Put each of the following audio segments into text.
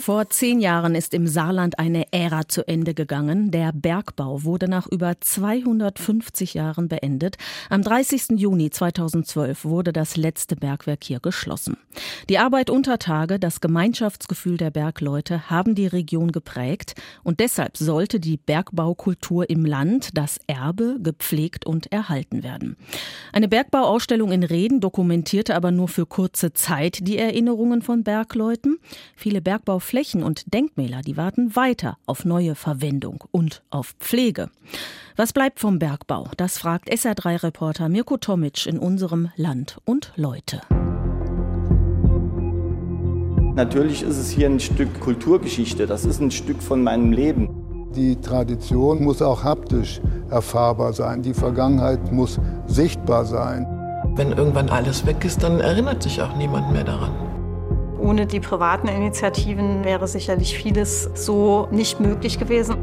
Vor zehn Jahren ist im Saarland eine Ära zu Ende gegangen. Der Bergbau wurde nach über 250 Jahren beendet. Am 30. Juni 2012 wurde das letzte Bergwerk hier geschlossen. Die Arbeit unter Tage, das Gemeinschaftsgefühl der Bergleute haben die Region geprägt und deshalb sollte die Bergbaukultur im Land, das Erbe, gepflegt und erhalten werden. Eine Bergbauausstellung in Reden dokumentierte aber nur für kurze Zeit die Erinnerungen von Bergleuten. Viele Bergbau Flächen und Denkmäler, die warten weiter auf neue Verwendung und auf Pflege. Was bleibt vom Bergbau? Das fragt SR3-Reporter Mirko Tomic in unserem Land und Leute. Natürlich ist es hier ein Stück Kulturgeschichte, das ist ein Stück von meinem Leben. Die Tradition muss auch haptisch erfahrbar sein, die Vergangenheit muss sichtbar sein. Wenn irgendwann alles weg ist, dann erinnert sich auch niemand mehr daran. Ohne die privaten Initiativen wäre sicherlich vieles so nicht möglich gewesen.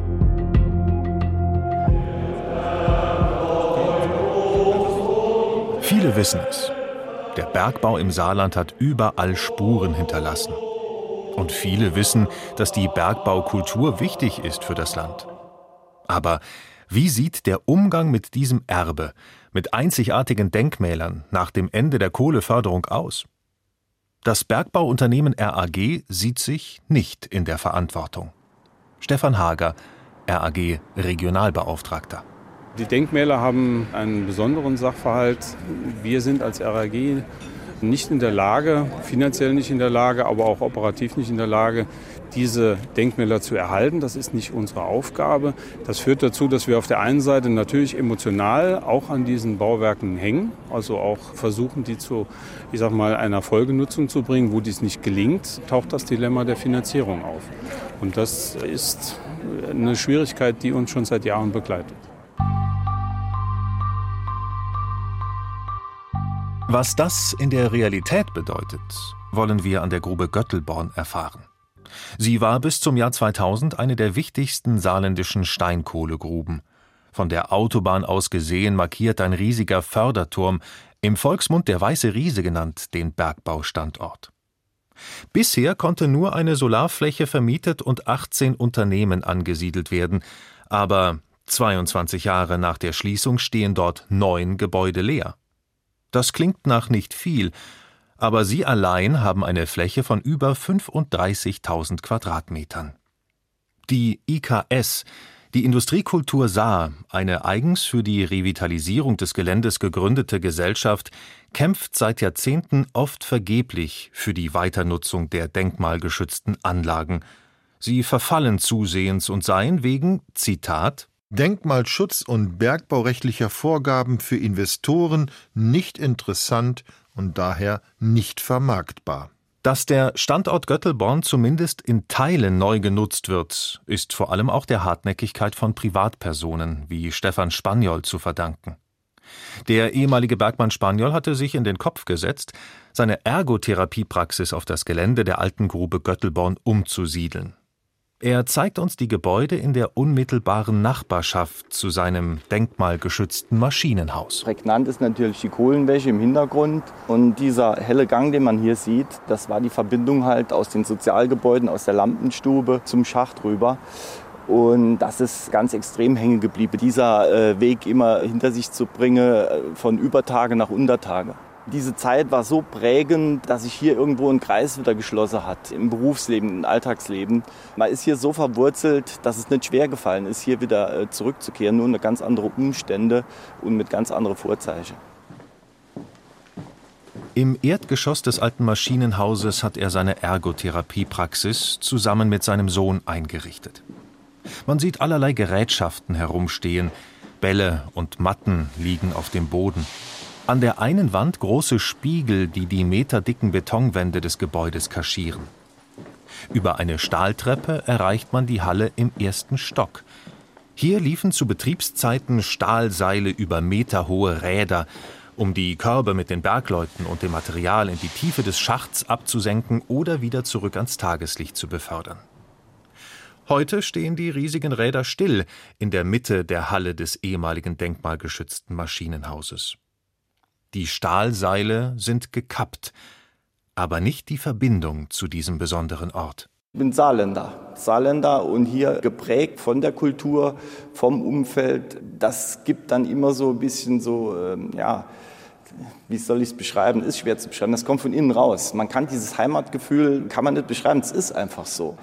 Viele wissen es. Der Bergbau im Saarland hat überall Spuren hinterlassen. Und viele wissen, dass die Bergbaukultur wichtig ist für das Land. Aber wie sieht der Umgang mit diesem Erbe, mit einzigartigen Denkmälern nach dem Ende der Kohleförderung aus? Das Bergbauunternehmen RAG sieht sich nicht in der Verantwortung. Stefan Hager, RAG Regionalbeauftragter. Die Denkmäler haben einen besonderen Sachverhalt. Wir sind als RAG nicht in der Lage, finanziell nicht in der Lage, aber auch operativ nicht in der Lage, diese Denkmäler zu erhalten. Das ist nicht unsere Aufgabe. Das führt dazu, dass wir auf der einen Seite natürlich emotional auch an diesen Bauwerken hängen, also auch versuchen, die zu, ich sag mal, einer Folgenutzung zu bringen. Wo dies nicht gelingt, taucht das Dilemma der Finanzierung auf. Und das ist eine Schwierigkeit, die uns schon seit Jahren begleitet. Was das in der Realität bedeutet, wollen wir an der Grube Göttelborn erfahren. Sie war bis zum Jahr 2000 eine der wichtigsten saarländischen Steinkohlegruben. Von der Autobahn aus gesehen markiert ein riesiger Förderturm, im Volksmund der Weiße Riese genannt, den Bergbaustandort. Bisher konnte nur eine Solarfläche vermietet und 18 Unternehmen angesiedelt werden, aber 22 Jahre nach der Schließung stehen dort neun Gebäude leer. Das klingt nach nicht viel, aber sie allein haben eine Fläche von über 35.000 Quadratmetern. Die IKS, die Industriekultur Saar, eine eigens für die Revitalisierung des Geländes gegründete Gesellschaft, kämpft seit Jahrzehnten oft vergeblich für die Weiternutzung der denkmalgeschützten Anlagen. Sie verfallen zusehends und seien wegen, Zitat, Denkmalschutz und bergbaurechtlicher Vorgaben für Investoren nicht interessant und daher nicht vermarktbar. Dass der Standort Göttelborn zumindest in Teilen neu genutzt wird, ist vor allem auch der Hartnäckigkeit von Privatpersonen wie Stefan Spaniol zu verdanken. Der ehemalige Bergmann Spaniol hatte sich in den Kopf gesetzt, seine Ergotherapiepraxis auf das Gelände der alten Grube Göttelborn umzusiedeln. Er zeigt uns die Gebäude in der unmittelbaren Nachbarschaft zu seinem denkmalgeschützten Maschinenhaus. Prägnant ist natürlich die Kohlenwäsche im Hintergrund und dieser helle Gang, den man hier sieht, das war die Verbindung halt aus den Sozialgebäuden, aus der Lampenstube zum Schacht rüber. Und das ist ganz extrem hängen geblieben, dieser äh, Weg immer hinter sich zu bringen, äh, von Übertage nach Untertage. Diese Zeit war so prägend, dass sich hier irgendwo ein Kreis wieder geschlossen hat im Berufsleben, im Alltagsleben. Man ist hier so verwurzelt, dass es nicht schwer gefallen ist, hier wieder äh, zurückzukehren, nur unter ganz andere Umstände und mit ganz anderen Vorzeichen. Im Erdgeschoss des alten Maschinenhauses hat er seine Ergotherapiepraxis zusammen mit seinem Sohn eingerichtet. Man sieht allerlei Gerätschaften herumstehen, Bälle und Matten liegen auf dem Boden. An der einen Wand große Spiegel, die die meterdicken Betonwände des Gebäudes kaschieren. Über eine Stahltreppe erreicht man die Halle im ersten Stock. Hier liefen zu Betriebszeiten Stahlseile über meterhohe Räder, um die Körbe mit den Bergleuten und dem Material in die Tiefe des Schachts abzusenken oder wieder zurück ans Tageslicht zu befördern. Heute stehen die riesigen Räder still in der Mitte der Halle des ehemaligen denkmalgeschützten Maschinenhauses. Die Stahlseile sind gekappt, aber nicht die Verbindung zu diesem besonderen Ort. Ich bin Saarländer. Saarländer und hier geprägt von der Kultur, vom Umfeld. Das gibt dann immer so ein bisschen so, ähm, ja, wie soll ich es beschreiben? Ist schwer zu beschreiben. Das kommt von innen raus. Man kann dieses Heimatgefühl, kann man nicht beschreiben. Es ist einfach so.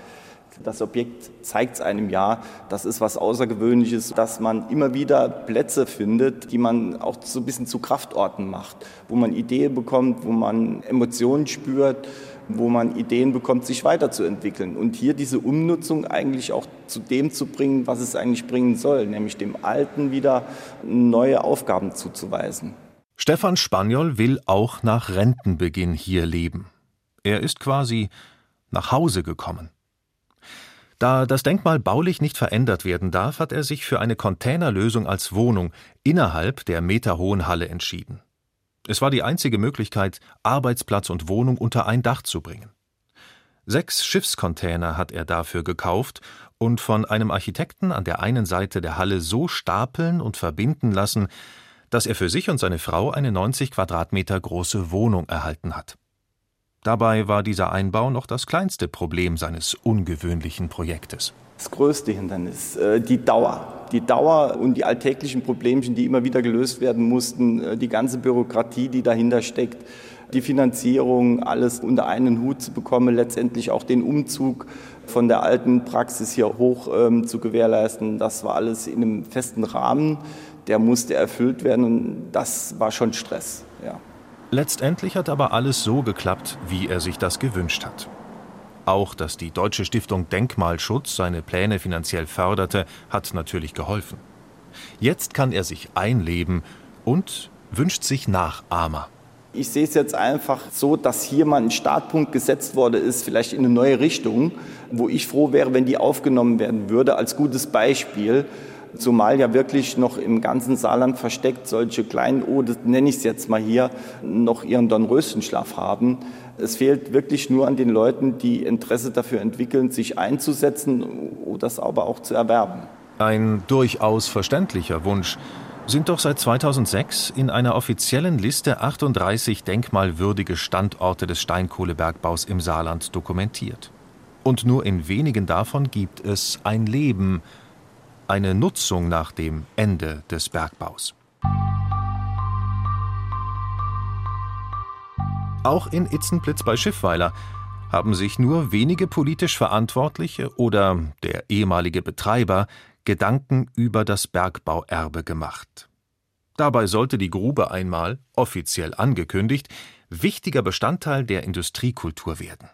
Das Objekt zeigt es einem ja, das ist was Außergewöhnliches, dass man immer wieder Plätze findet, die man auch so ein bisschen zu Kraftorten macht, wo man Ideen bekommt, wo man Emotionen spürt, wo man Ideen bekommt, sich weiterzuentwickeln. Und hier diese Umnutzung eigentlich auch zu dem zu bringen, was es eigentlich bringen soll, nämlich dem Alten wieder neue Aufgaben zuzuweisen. Stefan Spaniol will auch nach Rentenbeginn hier leben. Er ist quasi nach Hause gekommen. Da das Denkmal baulich nicht verändert werden darf, hat er sich für eine Containerlösung als Wohnung innerhalb der meterhohen Halle entschieden. Es war die einzige Möglichkeit, Arbeitsplatz und Wohnung unter ein Dach zu bringen. Sechs Schiffscontainer hat er dafür gekauft und von einem Architekten an der einen Seite der Halle so stapeln und verbinden lassen, dass er für sich und seine Frau eine 90 Quadratmeter große Wohnung erhalten hat. Dabei war dieser Einbau noch das kleinste Problem seines ungewöhnlichen Projektes. Das größte Hindernis, äh, die Dauer. Die Dauer und die alltäglichen Problemchen, die immer wieder gelöst werden mussten, äh, die ganze Bürokratie, die dahinter steckt, die Finanzierung, alles unter einen Hut zu bekommen, letztendlich auch den Umzug von der alten Praxis hier hoch ähm, zu gewährleisten. Das war alles in einem festen Rahmen, der musste erfüllt werden und das war schon Stress. Ja. Letztendlich hat aber alles so geklappt, wie er sich das gewünscht hat. Auch, dass die Deutsche Stiftung Denkmalschutz seine Pläne finanziell förderte, hat natürlich geholfen. Jetzt kann er sich einleben und wünscht sich Nachahmer. Ich sehe es jetzt einfach so, dass hier mal ein Startpunkt gesetzt worden ist, vielleicht in eine neue Richtung, wo ich froh wäre, wenn die aufgenommen werden würde als gutes Beispiel zumal ja wirklich noch im ganzen Saarland versteckt solche kleinen Ode, nenne ich es jetzt mal hier, noch ihren Dornröschenschlaf haben. Es fehlt wirklich nur an den Leuten, die Interesse dafür entwickeln, sich einzusetzen oder es aber auch zu erwerben. Ein durchaus verständlicher Wunsch sind doch seit 2006 in einer offiziellen Liste 38 denkmalwürdige Standorte des Steinkohlebergbaus im Saarland dokumentiert. Und nur in wenigen davon gibt es ein Leben, eine Nutzung nach dem Ende des Bergbaus. Auch in Itzenplitz bei Schiffweiler haben sich nur wenige politisch Verantwortliche oder der ehemalige Betreiber Gedanken über das Bergbauerbe gemacht. Dabei sollte die Grube einmal, offiziell angekündigt, wichtiger Bestandteil der Industriekultur werden.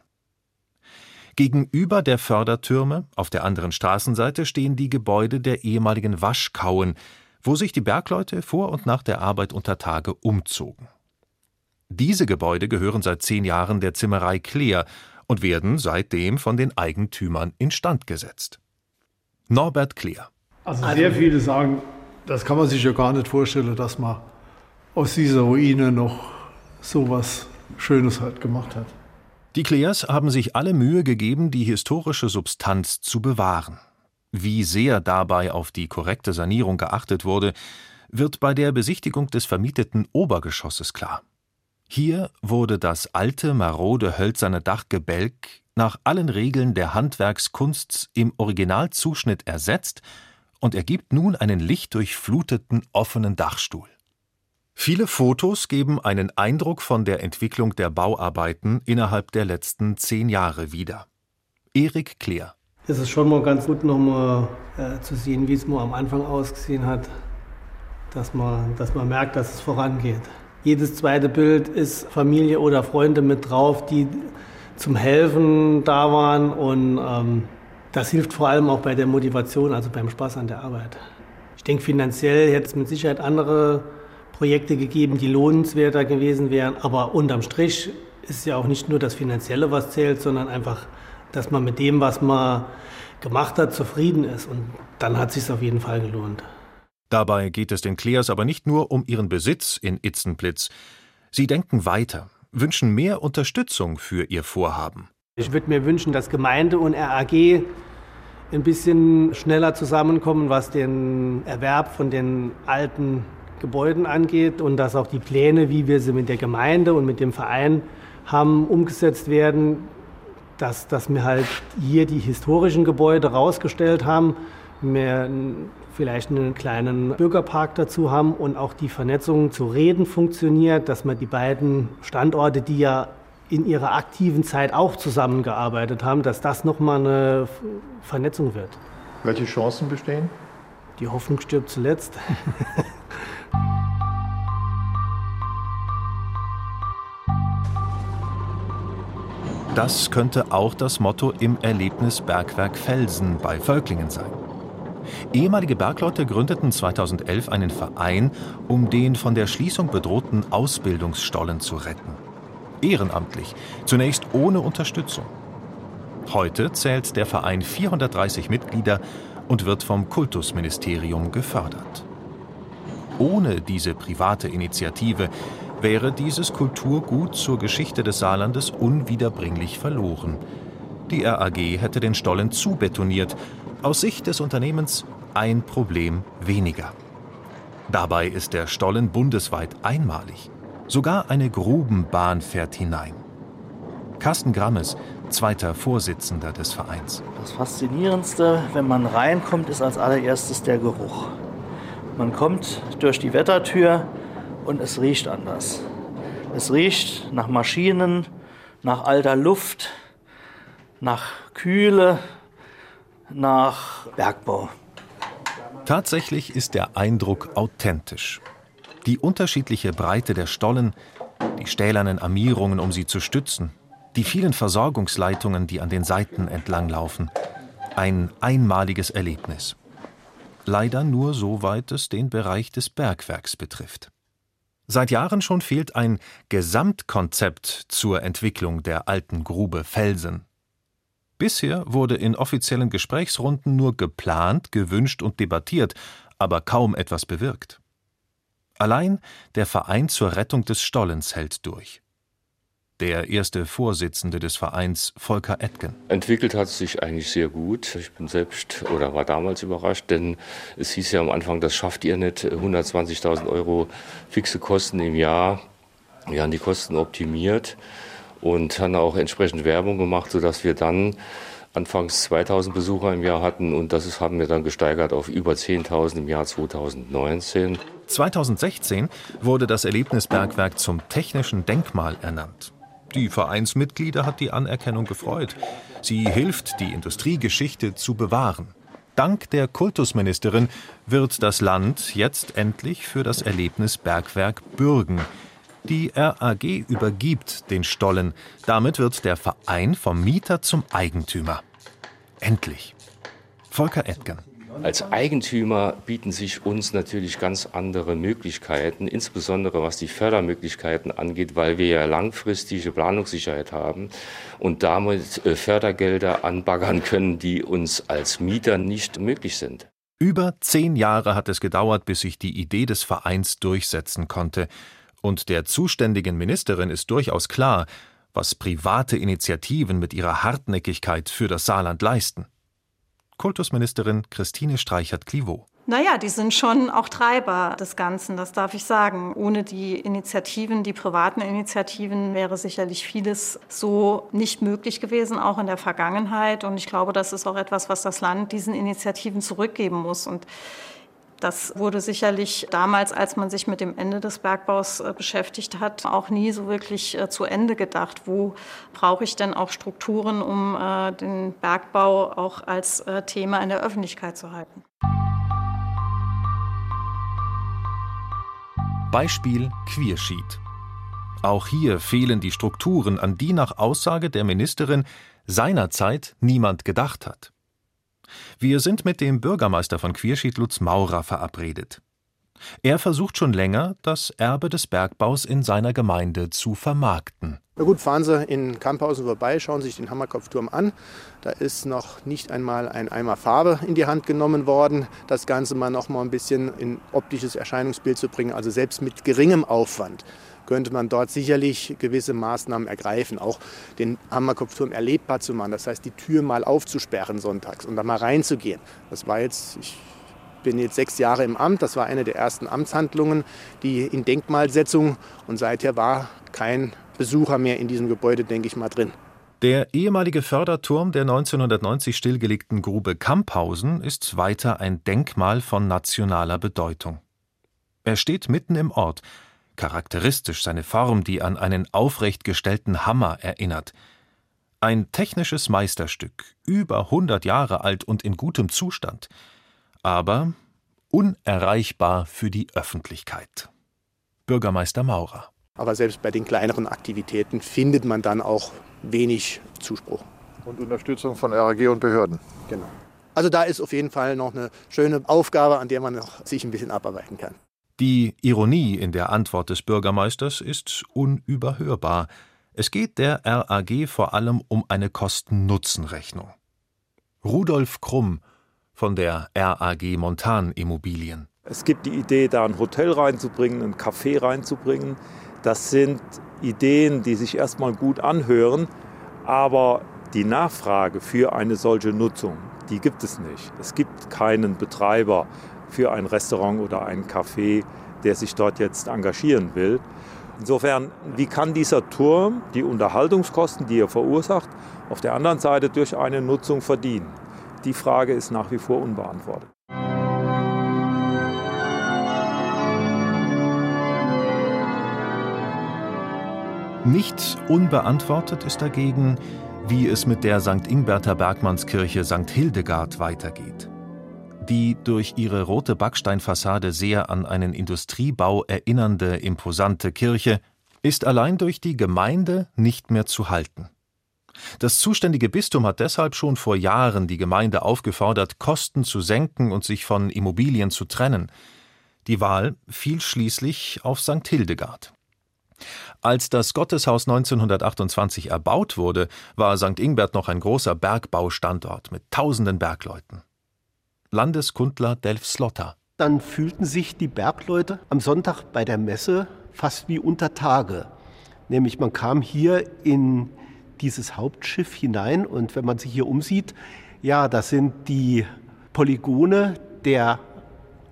Gegenüber der Fördertürme, auf der anderen Straßenseite, stehen die Gebäude der ehemaligen Waschkauen, wo sich die Bergleute vor und nach der Arbeit unter Tage umzogen. Diese Gebäude gehören seit zehn Jahren der Zimmerei Kleer und werden seitdem von den Eigentümern instand gesetzt. Norbert Kleer. Also sehr viele sagen, das kann man sich ja gar nicht vorstellen, dass man aus dieser Ruine noch so was Schönes halt gemacht hat. Die Kleers haben sich alle Mühe gegeben, die historische Substanz zu bewahren. Wie sehr dabei auf die korrekte Sanierung geachtet wurde, wird bei der Besichtigung des vermieteten Obergeschosses klar. Hier wurde das alte, marode hölzerne Dachgebälk nach allen Regeln der Handwerkskunst im Originalzuschnitt ersetzt und ergibt nun einen lichtdurchfluteten offenen Dachstuhl. Viele Fotos geben einen Eindruck von der Entwicklung der Bauarbeiten innerhalb der letzten zehn Jahre wieder. Erik Kleer. Es ist schon mal ganz gut, nochmal äh, zu sehen, wie es mal am Anfang ausgesehen hat, dass man, dass man merkt, dass es vorangeht. Jedes zweite Bild ist Familie oder Freunde mit drauf, die zum Helfen da waren und ähm, das hilft vor allem auch bei der Motivation, also beim Spaß an der Arbeit. Ich denke, finanziell hätte es mit Sicherheit andere Projekte gegeben, die lohnenswerter gewesen wären. Aber unterm Strich ist ja auch nicht nur das Finanzielle, was zählt, sondern einfach, dass man mit dem, was man gemacht hat, zufrieden ist. Und dann hat es sich auf jeden Fall gelohnt. Dabei geht es den Kleers aber nicht nur um ihren Besitz in Itzenplitz. Sie denken weiter, wünschen mehr Unterstützung für ihr Vorhaben. Ich würde mir wünschen, dass Gemeinde und RAG ein bisschen schneller zusammenkommen, was den Erwerb von den alten Gebäuden angeht und dass auch die Pläne, wie wir sie mit der Gemeinde und mit dem Verein haben, umgesetzt werden. Dass, dass wir halt hier die historischen Gebäude rausgestellt haben, wir vielleicht einen kleinen Bürgerpark dazu haben und auch die Vernetzung zu Reden funktioniert, dass man die beiden Standorte, die ja in ihrer aktiven Zeit auch zusammengearbeitet haben, dass das nochmal eine Vernetzung wird. Welche Chancen bestehen? Die Hoffnung stirbt zuletzt. Das könnte auch das Motto im Erlebnisbergwerk Felsen bei Völklingen sein. Ehemalige Bergleute gründeten 2011 einen Verein, um den von der Schließung bedrohten Ausbildungsstollen zu retten. Ehrenamtlich, zunächst ohne Unterstützung. Heute zählt der Verein 430 Mitglieder und wird vom Kultusministerium gefördert. Ohne diese private Initiative wäre dieses Kulturgut zur Geschichte des Saarlandes unwiederbringlich verloren. Die RAG hätte den Stollen zubetoniert. Aus Sicht des Unternehmens ein Problem weniger. Dabei ist der Stollen bundesweit einmalig. Sogar eine Grubenbahn fährt hinein. Carsten Grammes, zweiter Vorsitzender des Vereins. Das Faszinierendste, wenn man reinkommt, ist als allererstes der Geruch. Man kommt durch die Wettertür und es riecht anders. Es riecht nach Maschinen, nach alter Luft, nach Kühle, nach Bergbau. Tatsächlich ist der Eindruck authentisch. Die unterschiedliche Breite der Stollen, die stählernen Armierungen, um sie zu stützen, die vielen Versorgungsleitungen, die an den Seiten entlang laufen. Ein einmaliges Erlebnis. Leider nur soweit es den Bereich des Bergwerks betrifft. Seit Jahren schon fehlt ein Gesamtkonzept zur Entwicklung der alten Grube Felsen. Bisher wurde in offiziellen Gesprächsrunden nur geplant, gewünscht und debattiert, aber kaum etwas bewirkt. Allein der Verein zur Rettung des Stollens hält durch der erste Vorsitzende des Vereins, Volker Etgen. Entwickelt hat es sich eigentlich sehr gut. Ich bin selbst oder war damals überrascht, denn es hieß ja am Anfang, das schafft ihr nicht. 120.000 Euro fixe Kosten im Jahr. Wir haben die Kosten optimiert und haben auch entsprechend Werbung gemacht, sodass wir dann anfangs 2000 Besucher im Jahr hatten und das haben wir dann gesteigert auf über 10.000 im Jahr 2019. 2016 wurde das Erlebnisbergwerk zum technischen Denkmal ernannt. Die Vereinsmitglieder hat die Anerkennung gefreut. Sie hilft, die Industriegeschichte zu bewahren. Dank der Kultusministerin wird das Land jetzt endlich für das Erlebnis Bergwerk bürgen. Die RAG übergibt den Stollen. Damit wird der Verein vom Mieter zum Eigentümer. Endlich. Volker Edgen. Als Eigentümer bieten sich uns natürlich ganz andere Möglichkeiten, insbesondere was die Fördermöglichkeiten angeht, weil wir ja langfristige Planungssicherheit haben und damit äh, Fördergelder anbaggern können, die uns als Mieter nicht möglich sind. Über zehn Jahre hat es gedauert, bis sich die Idee des Vereins durchsetzen konnte. Und der zuständigen Ministerin ist durchaus klar, was private Initiativen mit ihrer Hartnäckigkeit für das Saarland leisten. Kultusministerin Christine Streichert-Clivaux. Naja, die sind schon auch Treiber des Ganzen, das darf ich sagen. Ohne die Initiativen, die privaten Initiativen, wäre sicherlich vieles so nicht möglich gewesen, auch in der Vergangenheit. Und ich glaube, das ist auch etwas, was das Land diesen Initiativen zurückgeben muss. Und das wurde sicherlich damals, als man sich mit dem Ende des Bergbaus äh, beschäftigt hat, auch nie so wirklich äh, zu Ende gedacht. Wo brauche ich denn auch Strukturen, um äh, den Bergbau auch als Thema in der Öffentlichkeit zu halten? Beispiel Queersheet. Auch hier fehlen die Strukturen, an die nach Aussage der Ministerin seinerzeit niemand gedacht hat. Wir sind mit dem Bürgermeister von Quierschied Lutz Maurer verabredet. Er versucht schon länger, das Erbe des Bergbaus in seiner Gemeinde zu vermarkten. Na gut, fahren Sie in Kamphausen vorbei, schauen Sie sich den Hammerkopfturm an. Da ist noch nicht einmal ein Eimer Farbe in die Hand genommen worden. Das Ganze mal noch mal ein bisschen in optisches Erscheinungsbild zu bringen, also selbst mit geringem Aufwand könnte man dort sicherlich gewisse Maßnahmen ergreifen, auch den Hammerkopfturm erlebbar zu machen. Das heißt, die Tür mal aufzusperren sonntags und da mal reinzugehen. Das war jetzt, ich bin jetzt sechs Jahre im Amt. Das war eine der ersten Amtshandlungen, die in Denkmalsetzung. Und seither war kein Besucher mehr in diesem Gebäude, denke ich mal, drin. Der ehemalige Förderturm der 1990 stillgelegten Grube Kamphausen ist weiter ein Denkmal von nationaler Bedeutung. Er steht mitten im Ort, charakteristisch seine Form, die an einen aufrecht gestellten Hammer erinnert. Ein technisches Meisterstück, über 100 Jahre alt und in gutem Zustand, aber unerreichbar für die Öffentlichkeit. Bürgermeister Maurer. Aber selbst bei den kleineren Aktivitäten findet man dann auch wenig Zuspruch. Und Unterstützung von RAG und Behörden. Genau. Also da ist auf jeden Fall noch eine schöne Aufgabe, an der man noch sich ein bisschen abarbeiten kann. Die Ironie in der Antwort des Bürgermeisters ist unüberhörbar. Es geht der RAG vor allem um eine Kosten-Nutzen-Rechnung. Rudolf Krumm von der RAG Montan Immobilien. Es gibt die Idee, da ein Hotel reinzubringen, ein Café reinzubringen. Das sind Ideen, die sich erstmal gut anhören, aber die Nachfrage für eine solche Nutzung, die gibt es nicht. Es gibt keinen Betreiber für ein Restaurant oder ein Café, der sich dort jetzt engagieren will. Insofern, wie kann dieser Turm die Unterhaltungskosten, die er verursacht, auf der anderen Seite durch eine Nutzung verdienen? Die Frage ist nach wie vor unbeantwortet. Nicht unbeantwortet ist dagegen, wie es mit der St. Ingberter Bergmannskirche St. Hildegard weitergeht. Die durch ihre rote Backsteinfassade sehr an einen Industriebau erinnernde imposante Kirche ist allein durch die Gemeinde nicht mehr zu halten. Das zuständige Bistum hat deshalb schon vor Jahren die Gemeinde aufgefordert, Kosten zu senken und sich von Immobilien zu trennen. Die Wahl fiel schließlich auf St. Hildegard. Als das Gotteshaus 1928 erbaut wurde, war St. Ingbert noch ein großer Bergbaustandort mit tausenden Bergleuten. Landeskundler Delf Slotter. Dann fühlten sich die Bergleute am Sonntag bei der Messe fast wie unter Tage. Nämlich man kam hier in dieses Hauptschiff hinein und wenn man sich hier umsieht, ja, das sind die Polygone der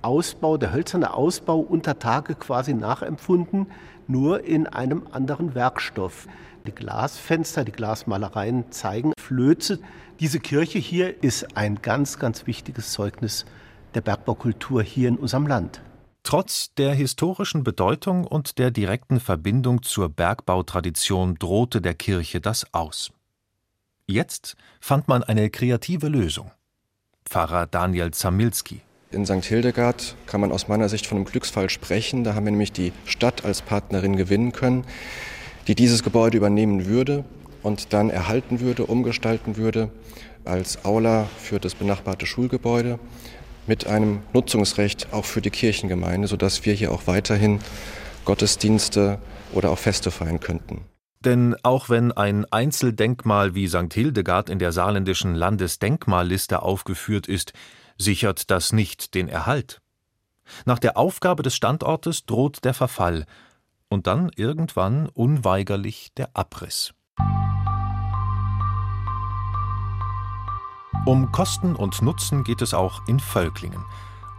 Ausbau, der hölzerne Ausbau unter Tage quasi nachempfunden nur in einem anderen Werkstoff. Die Glasfenster, die Glasmalereien zeigen Flöze. Diese Kirche hier ist ein ganz, ganz wichtiges Zeugnis der Bergbaukultur hier in unserem Land. Trotz der historischen Bedeutung und der direkten Verbindung zur Bergbautradition drohte der Kirche das aus. Jetzt fand man eine kreative Lösung. Pfarrer Daniel Zamilski. In St. Hildegard kann man aus meiner Sicht von einem Glücksfall sprechen. Da haben wir nämlich die Stadt als Partnerin gewinnen können, die dieses Gebäude übernehmen würde und dann erhalten würde, umgestalten würde als Aula für das benachbarte Schulgebäude mit einem Nutzungsrecht auch für die Kirchengemeinde, sodass wir hier auch weiterhin Gottesdienste oder auch Feste feiern könnten. Denn auch wenn ein Einzeldenkmal wie St. Hildegard in der saarländischen Landesdenkmalliste aufgeführt ist, sichert das nicht den Erhalt. Nach der Aufgabe des Standortes droht der Verfall und dann irgendwann unweigerlich der Abriss. Um Kosten und Nutzen geht es auch in Völklingen,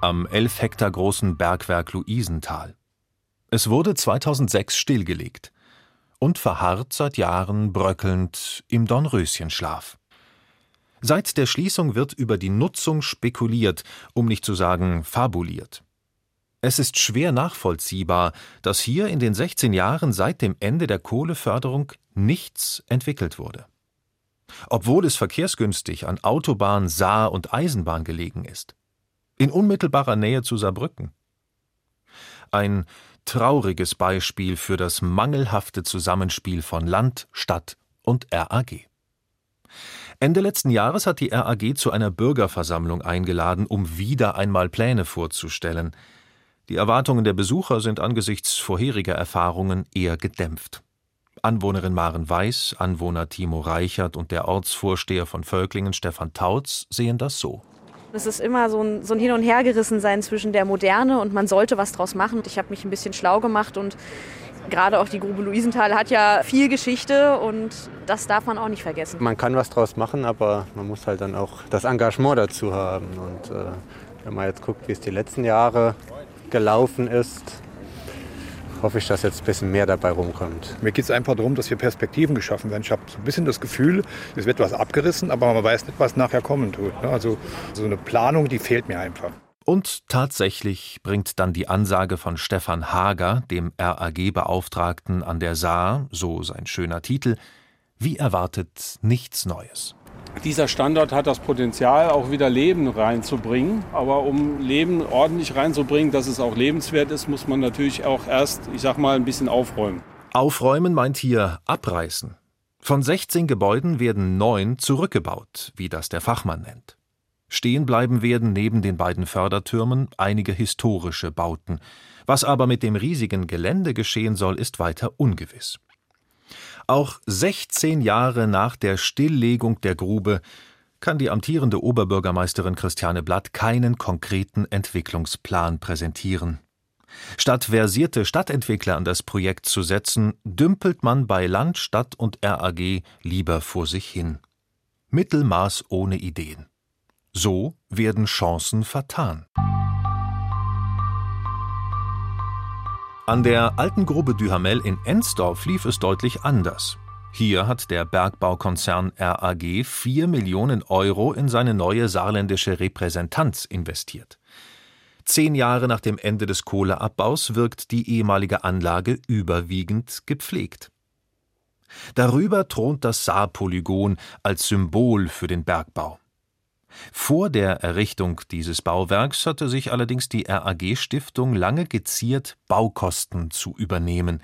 am elf Hektar großen Bergwerk Luisenthal. Es wurde 2006 stillgelegt und verharrt seit Jahren bröckelnd im Dornröschenschlaf. Seit der Schließung wird über die Nutzung spekuliert, um nicht zu sagen fabuliert. Es ist schwer nachvollziehbar, dass hier in den 16 Jahren seit dem Ende der Kohleförderung nichts entwickelt wurde. Obwohl es verkehrsgünstig an Autobahn, Saar und Eisenbahn gelegen ist. In unmittelbarer Nähe zu Saarbrücken. Ein trauriges Beispiel für das mangelhafte Zusammenspiel von Land, Stadt und RAG. Ende letzten Jahres hat die RAG zu einer Bürgerversammlung eingeladen, um wieder einmal Pläne vorzustellen. Die Erwartungen der Besucher sind angesichts vorheriger Erfahrungen eher gedämpft. Anwohnerin Maren Weiß, Anwohner Timo Reichert und der Ortsvorsteher von Völklingen Stefan Tautz sehen das so. Es ist immer so ein, so ein Hin- und Hergerissensein zwischen der Moderne und man sollte was draus machen. Ich habe mich ein bisschen schlau gemacht und Gerade auch die Grube Luisenthal hat ja viel Geschichte und das darf man auch nicht vergessen. Man kann was draus machen, aber man muss halt dann auch das Engagement dazu haben. Und äh, Wenn man jetzt guckt, wie es die letzten Jahre gelaufen ist, hoffe ich, dass jetzt ein bisschen mehr dabei rumkommt. Mir geht es einfach darum, dass hier Perspektiven geschaffen werden. Ich habe so ein bisschen das Gefühl, es wird was abgerissen, aber man weiß nicht, was nachher kommen tut. Ne? Also so eine Planung, die fehlt mir einfach. Und tatsächlich bringt dann die Ansage von Stefan Hager, dem RAG-Beauftragten an der Saar, so sein schöner Titel, wie erwartet nichts Neues. Dieser Standort hat das Potenzial, auch wieder Leben reinzubringen. Aber um Leben ordentlich reinzubringen, dass es auch lebenswert ist, muss man natürlich auch erst, ich sag mal, ein bisschen aufräumen. Aufräumen meint hier abreißen. Von 16 Gebäuden werden neun zurückgebaut, wie das der Fachmann nennt. Stehen bleiben werden neben den beiden Fördertürmen einige historische Bauten. Was aber mit dem riesigen Gelände geschehen soll, ist weiter ungewiss. Auch 16 Jahre nach der Stilllegung der Grube kann die amtierende Oberbürgermeisterin Christiane Blatt keinen konkreten Entwicklungsplan präsentieren. Statt versierte Stadtentwickler an das Projekt zu setzen, dümpelt man bei Land, Stadt und RAG lieber vor sich hin. Mittelmaß ohne Ideen. So werden Chancen vertan. An der alten Grube Duhamel in Ensdorf lief es deutlich anders. Hier hat der Bergbaukonzern RAG 4 Millionen Euro in seine neue saarländische Repräsentanz investiert. Zehn Jahre nach dem Ende des Kohleabbaus wirkt die ehemalige Anlage überwiegend gepflegt. Darüber thront das Saarpolygon als Symbol für den Bergbau. Vor der Errichtung dieses Bauwerks hatte sich allerdings die RAG-Stiftung lange geziert, Baukosten zu übernehmen.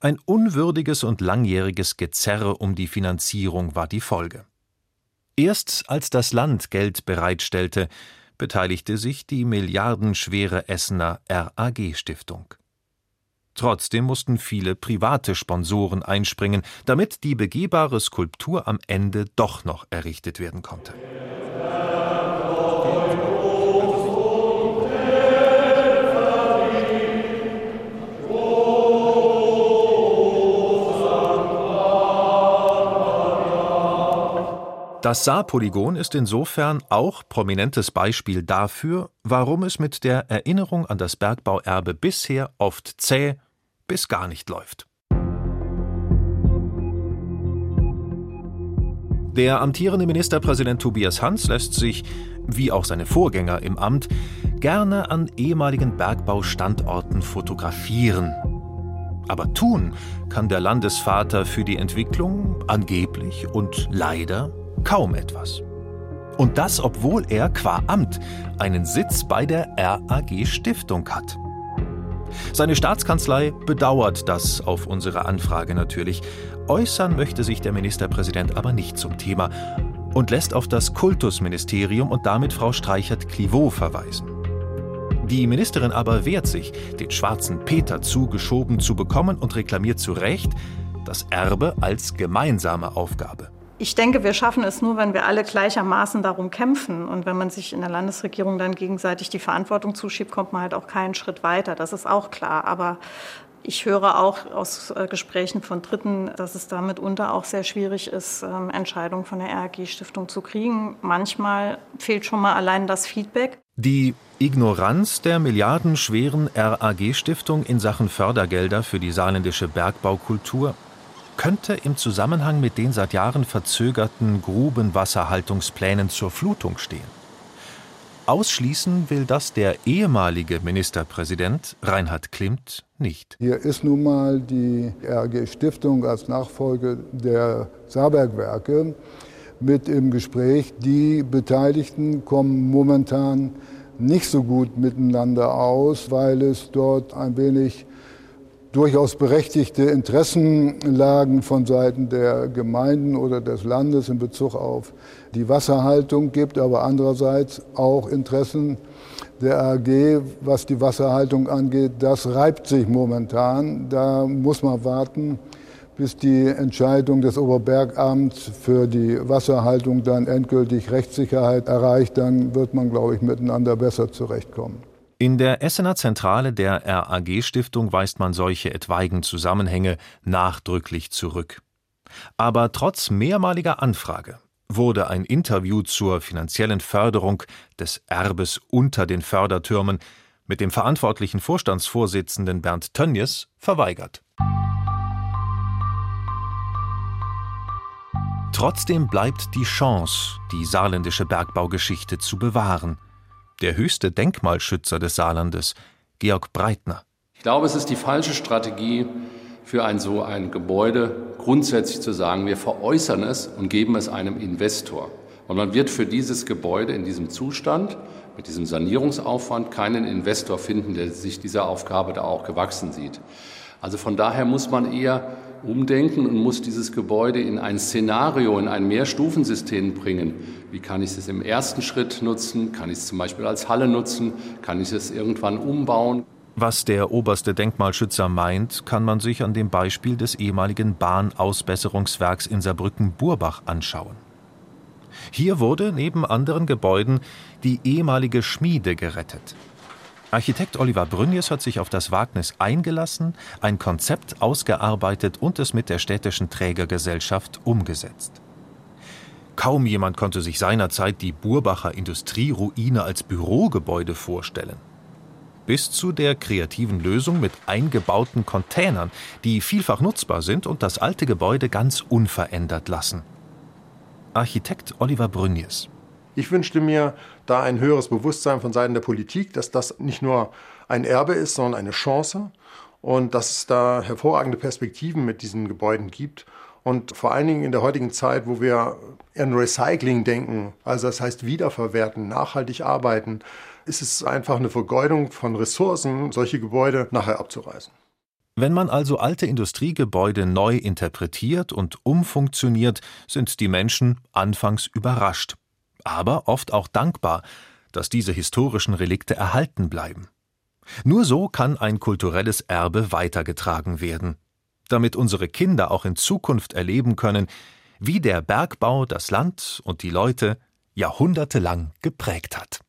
Ein unwürdiges und langjähriges Gezerre um die Finanzierung war die Folge. Erst als das Land Geld bereitstellte, beteiligte sich die milliardenschwere Essener RAG-Stiftung. Trotzdem mussten viele private Sponsoren einspringen, damit die begehbare Skulptur am Ende doch noch errichtet werden konnte. Das Saarpolygon ist insofern auch prominentes Beispiel dafür, warum es mit der Erinnerung an das Bergbauerbe bisher oft zäh bis gar nicht läuft. Der amtierende Ministerpräsident Tobias Hans lässt sich, wie auch seine Vorgänger im Amt, gerne an ehemaligen Bergbaustandorten fotografieren. Aber tun kann der Landesvater für die Entwicklung angeblich und leider kaum etwas. Und das, obwohl er qua Amt einen Sitz bei der RAG Stiftung hat. Seine Staatskanzlei bedauert das auf unsere Anfrage natürlich. Äußern möchte sich der Ministerpräsident aber nicht zum Thema und lässt auf das Kultusministerium und damit Frau Streichert-Clivaux verweisen. Die Ministerin aber wehrt sich, den schwarzen Peter zugeschoben zu bekommen und reklamiert zu Recht das Erbe als gemeinsame Aufgabe. Ich denke, wir schaffen es nur, wenn wir alle gleichermaßen darum kämpfen. Und wenn man sich in der Landesregierung dann gegenseitig die Verantwortung zuschiebt, kommt man halt auch keinen Schritt weiter. Das ist auch klar. Aber ich höre auch aus äh, Gesprächen von Dritten, dass es da mitunter auch sehr schwierig ist, ähm, Entscheidungen von der RAG-Stiftung zu kriegen. Manchmal fehlt schon mal allein das Feedback. Die Ignoranz der milliardenschweren RAG-Stiftung in Sachen Fördergelder für die saarländische Bergbaukultur könnte im Zusammenhang mit den seit Jahren verzögerten Grubenwasserhaltungsplänen zur Flutung stehen. Ausschließen will das der ehemalige Ministerpräsident Reinhard Klimt nicht. Hier ist nun mal die RG Stiftung als Nachfolge der Saarbergwerke mit im Gespräch. Die Beteiligten kommen momentan nicht so gut miteinander aus, weil es dort ein wenig durchaus berechtigte Interessenlagen von Seiten der Gemeinden oder des Landes in Bezug auf die Wasserhaltung gibt, aber andererseits auch Interessen der AG, was die Wasserhaltung angeht. Das reibt sich momentan. Da muss man warten, bis die Entscheidung des Oberbergamts für die Wasserhaltung dann endgültig Rechtssicherheit erreicht. Dann wird man, glaube ich, miteinander besser zurechtkommen. In der Essener Zentrale der RAG-Stiftung weist man solche etwaigen Zusammenhänge nachdrücklich zurück. Aber trotz mehrmaliger Anfrage wurde ein Interview zur finanziellen Förderung des Erbes unter den Fördertürmen mit dem verantwortlichen Vorstandsvorsitzenden Bernd Tönjes verweigert. Trotzdem bleibt die Chance, die saarländische Bergbaugeschichte zu bewahren. Der höchste Denkmalschützer des Saarlandes, Georg Breitner. Ich glaube, es ist die falsche Strategie für ein so ein Gebäude, grundsätzlich zu sagen, wir veräußern es und geben es einem Investor. Und man wird für dieses Gebäude in diesem Zustand, mit diesem Sanierungsaufwand, keinen Investor finden, der sich dieser Aufgabe da auch gewachsen sieht. Also von daher muss man eher umdenken und muss dieses Gebäude in ein Szenario, in ein Mehrstufensystem bringen. Wie kann ich es im ersten Schritt nutzen? Kann ich es zum Beispiel als Halle nutzen? Kann ich es irgendwann umbauen? Was der oberste Denkmalschützer meint, kann man sich an dem Beispiel des ehemaligen Bahnausbesserungswerks in Saarbrücken-Burbach anschauen. Hier wurde neben anderen Gebäuden die ehemalige Schmiede gerettet. Architekt Oliver Brünjes hat sich auf das Wagnis eingelassen, ein Konzept ausgearbeitet und es mit der städtischen Trägergesellschaft umgesetzt. Kaum jemand konnte sich seinerzeit die Burbacher Industrieruine als Bürogebäude vorstellen. Bis zu der kreativen Lösung mit eingebauten Containern, die vielfach nutzbar sind und das alte Gebäude ganz unverändert lassen. Architekt Oliver Brünjes ich wünschte mir da ein höheres Bewusstsein von Seiten der Politik, dass das nicht nur ein Erbe ist, sondern eine Chance und dass es da hervorragende Perspektiven mit diesen Gebäuden gibt. Und vor allen Dingen in der heutigen Zeit, wo wir an Recycling denken, also das heißt wiederverwerten, nachhaltig arbeiten, ist es einfach eine Vergeudung von Ressourcen, solche Gebäude nachher abzureißen. Wenn man also alte Industriegebäude neu interpretiert und umfunktioniert, sind die Menschen anfangs überrascht aber oft auch dankbar, dass diese historischen Relikte erhalten bleiben. Nur so kann ein kulturelles Erbe weitergetragen werden, damit unsere Kinder auch in Zukunft erleben können, wie der Bergbau das Land und die Leute jahrhundertelang geprägt hat.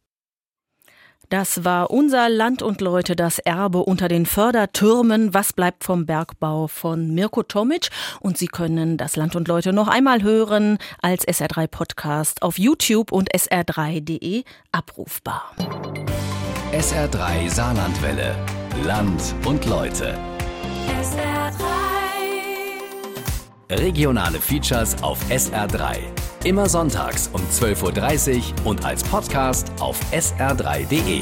Das war unser Land und Leute, das Erbe unter den Fördertürmen. Was bleibt vom Bergbau von Mirko Tomic? Und Sie können das Land und Leute noch einmal hören als SR3 Podcast auf YouTube und sr3.de abrufbar. SR3 Saarlandwelle. Land und Leute. SR3. Regionale Features auf SR3. Immer sonntags um 12.30 Uhr und als Podcast auf sr3.de.